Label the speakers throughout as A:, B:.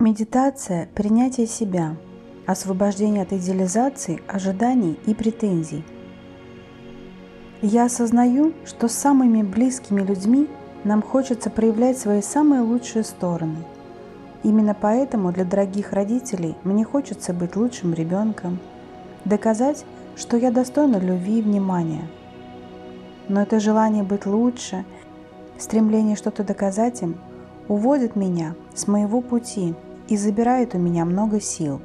A: Медитация – принятие себя, освобождение от идеализации, ожиданий и претензий. Я осознаю, что с самыми близкими людьми нам хочется проявлять свои самые лучшие стороны. Именно поэтому для дорогих родителей мне хочется быть лучшим ребенком, доказать, что я достойна любви и внимания. Но это желание быть лучше, стремление что-то доказать им уводит меня с моего пути – и забирает у меня много сил.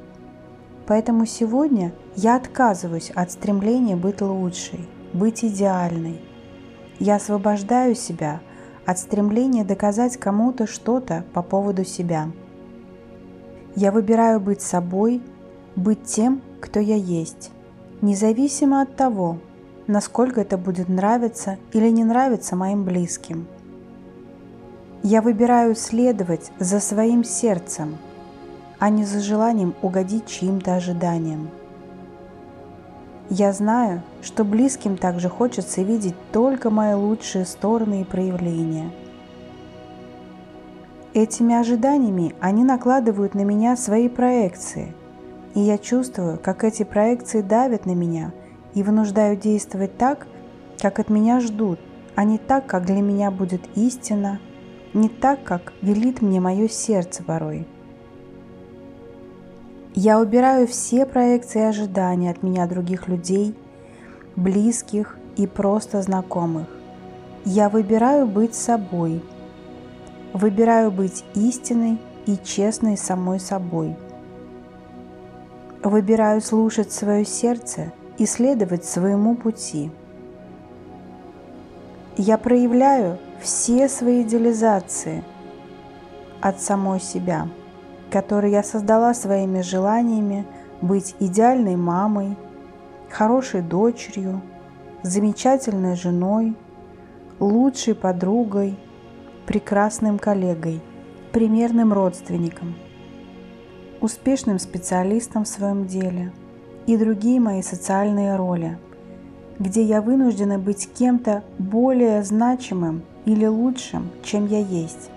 A: Поэтому сегодня я отказываюсь от стремления быть лучшей, быть идеальной. Я освобождаю себя от стремления доказать кому-то что-то по поводу себя. Я выбираю быть собой, быть тем, кто я есть, независимо от того, насколько это будет нравиться или не нравиться моим близким. Я выбираю следовать за своим сердцем – а не за желанием угодить чьим-то ожиданиям. Я знаю, что близким также хочется видеть только мои лучшие стороны и проявления. Этими ожиданиями они накладывают на меня свои проекции, и я чувствую, как эти проекции давят на меня и вынуждают действовать так, как от меня ждут, а не так, как для меня будет истина, не так, как велит мне мое сердце порой. Я убираю все проекции и ожидания от меня других людей, близких и просто знакомых. Я выбираю быть собой. Выбираю быть истинной и честной самой собой. Выбираю слушать свое сердце и следовать своему пути. Я проявляю все свои идеализации от самой себя – который я создала своими желаниями быть идеальной мамой, хорошей дочерью, замечательной женой, лучшей подругой, прекрасным коллегой, примерным родственником, успешным специалистом в своем деле и другие мои социальные роли, где я вынуждена быть кем-то более значимым или лучшим, чем я есть.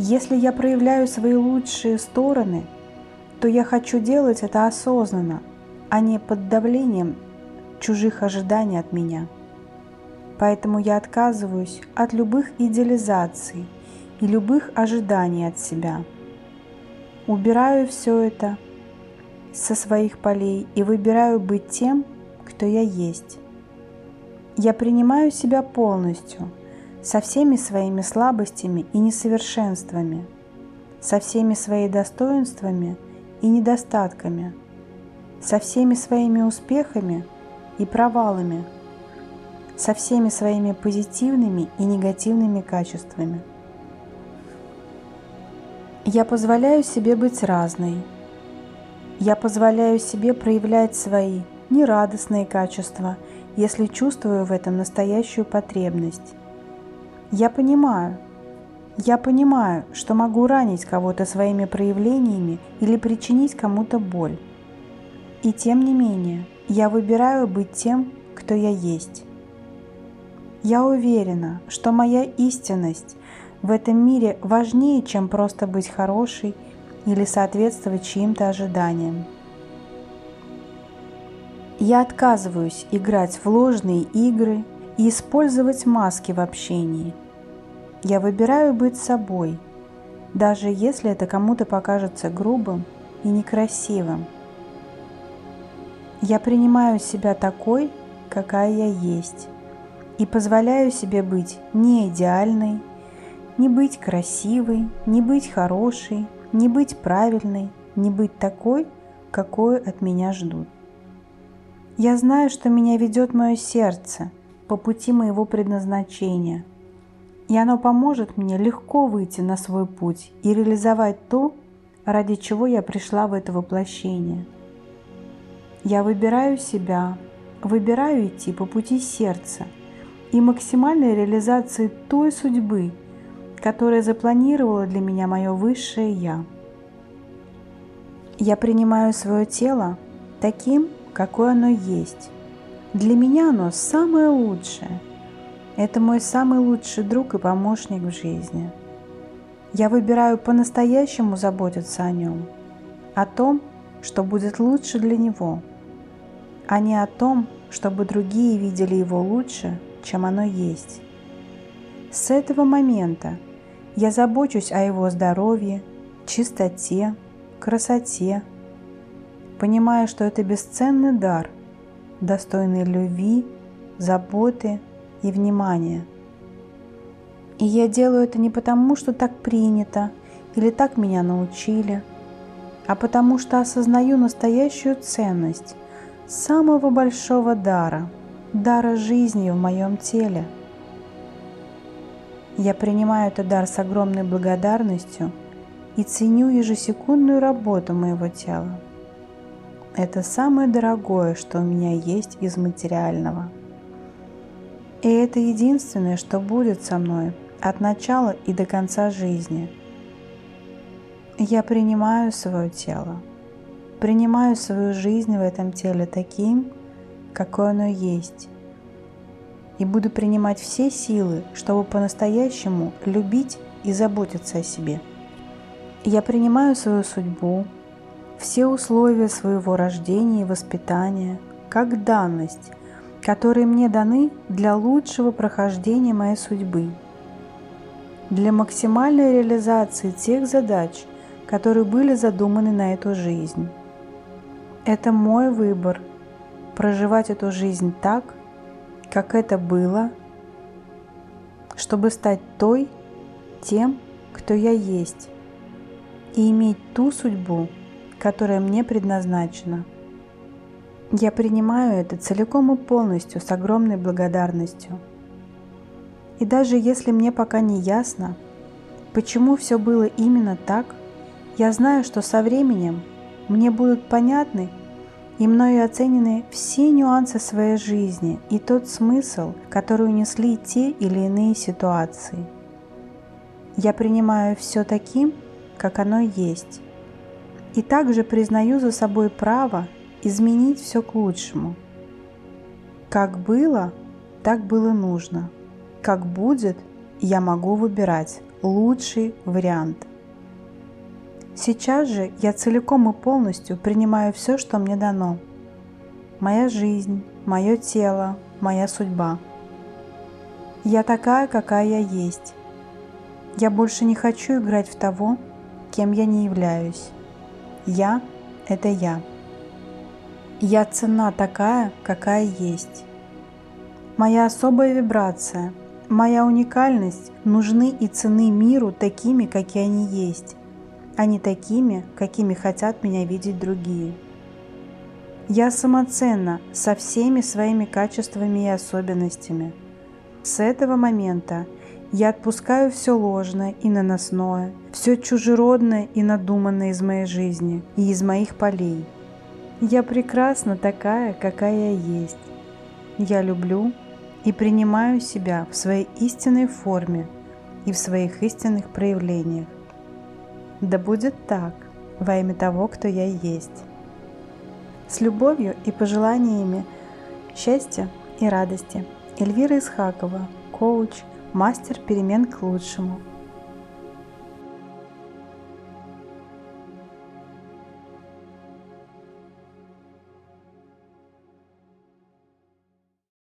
A: Если я проявляю свои лучшие стороны, то я хочу делать это осознанно, а не под давлением чужих ожиданий от меня. Поэтому я отказываюсь от любых идеализаций и любых ожиданий от себя. Убираю все это со своих полей и выбираю быть тем, кто я есть. Я принимаю себя полностью – со всеми своими слабостями и несовершенствами, со всеми своими достоинствами и недостатками, со всеми своими успехами и провалами, со всеми своими позитивными и негативными качествами. Я позволяю себе быть разной. Я позволяю себе проявлять свои нерадостные качества, если чувствую в этом настоящую потребность. Я понимаю, я понимаю, что могу ранить кого-то своими проявлениями или причинить кому-то боль. И тем не менее, я выбираю быть тем, кто я есть. Я уверена, что моя истинность в этом мире важнее, чем просто быть хорошей или соответствовать чьим-то ожиданиям. Я отказываюсь играть в ложные игры и использовать маски в общении. Я выбираю быть собой, даже если это кому-то покажется грубым и некрасивым. Я принимаю себя такой, какая я есть, и позволяю себе быть не идеальной, не быть красивой, не быть хорошей, не быть правильной, не быть такой, какой от меня ждут. Я знаю, что меня ведет мое сердце – по пути моего предназначения. И оно поможет мне легко выйти на свой путь и реализовать то, ради чего я пришла в это воплощение. Я выбираю себя, выбираю идти по пути сердца и максимальной реализации той судьбы, которая запланировала для меня мое высшее Я. Я принимаю свое тело таким, какое оно есть, для меня оно самое лучшее. Это мой самый лучший друг и помощник в жизни. Я выбираю по-настоящему заботиться о нем, о том, что будет лучше для него, а не о том, чтобы другие видели его лучше, чем оно есть. С этого момента я забочусь о его здоровье, чистоте, красоте, понимая, что это бесценный дар, достойный любви, заботы и внимания. И я делаю это не потому, что так принято или так меня научили, а потому что осознаю настоящую ценность самого большого дара, дара жизни в моем теле. Я принимаю этот дар с огромной благодарностью и ценю ежесекундную работу моего тела. Это самое дорогое, что у меня есть из материального. И это единственное, что будет со мной от начала и до конца жизни. Я принимаю свое тело, принимаю свою жизнь в этом теле таким, какое оно есть, и буду принимать все силы, чтобы по-настоящему любить и заботиться о себе. Я принимаю свою судьбу, все условия своего рождения и воспитания как данность, которые мне даны для лучшего прохождения моей судьбы, для максимальной реализации тех задач, которые были задуманы на эту жизнь. Это мой выбор – проживать эту жизнь так, как это было, чтобы стать той, тем, кто я есть, и иметь ту судьбу, которая мне предназначена. Я принимаю это целиком и полностью с огромной благодарностью. И даже если мне пока не ясно, почему все было именно так, я знаю, что со временем мне будут понятны и мною оценены все нюансы своей жизни и тот смысл, который унесли те или иные ситуации. Я принимаю все таким, как оно есть, и также признаю за собой право изменить все к лучшему. Как было, так было нужно. Как будет, я могу выбирать лучший вариант. Сейчас же я целиком и полностью принимаю все, что мне дано. Моя жизнь, мое тело, моя судьба. Я такая, какая я есть. Я больше не хочу играть в того, кем я не являюсь. Я – это я. Я цена такая, какая есть. Моя особая вибрация, моя уникальность нужны и цены миру такими, какие они есть а не такими, какими хотят меня видеть другие. Я самоценна со всеми своими качествами и особенностями. С этого момента я отпускаю все ложное и наносное, все чужеродное и надуманное из моей жизни и из моих полей. Я прекрасна такая, какая я есть. Я люблю и принимаю себя в своей истинной форме и в своих истинных проявлениях. Да будет так во имя того, кто я есть. С любовью и пожеланиями счастья и радости. Эльвира Исхакова, коуч, мастер перемен к лучшему –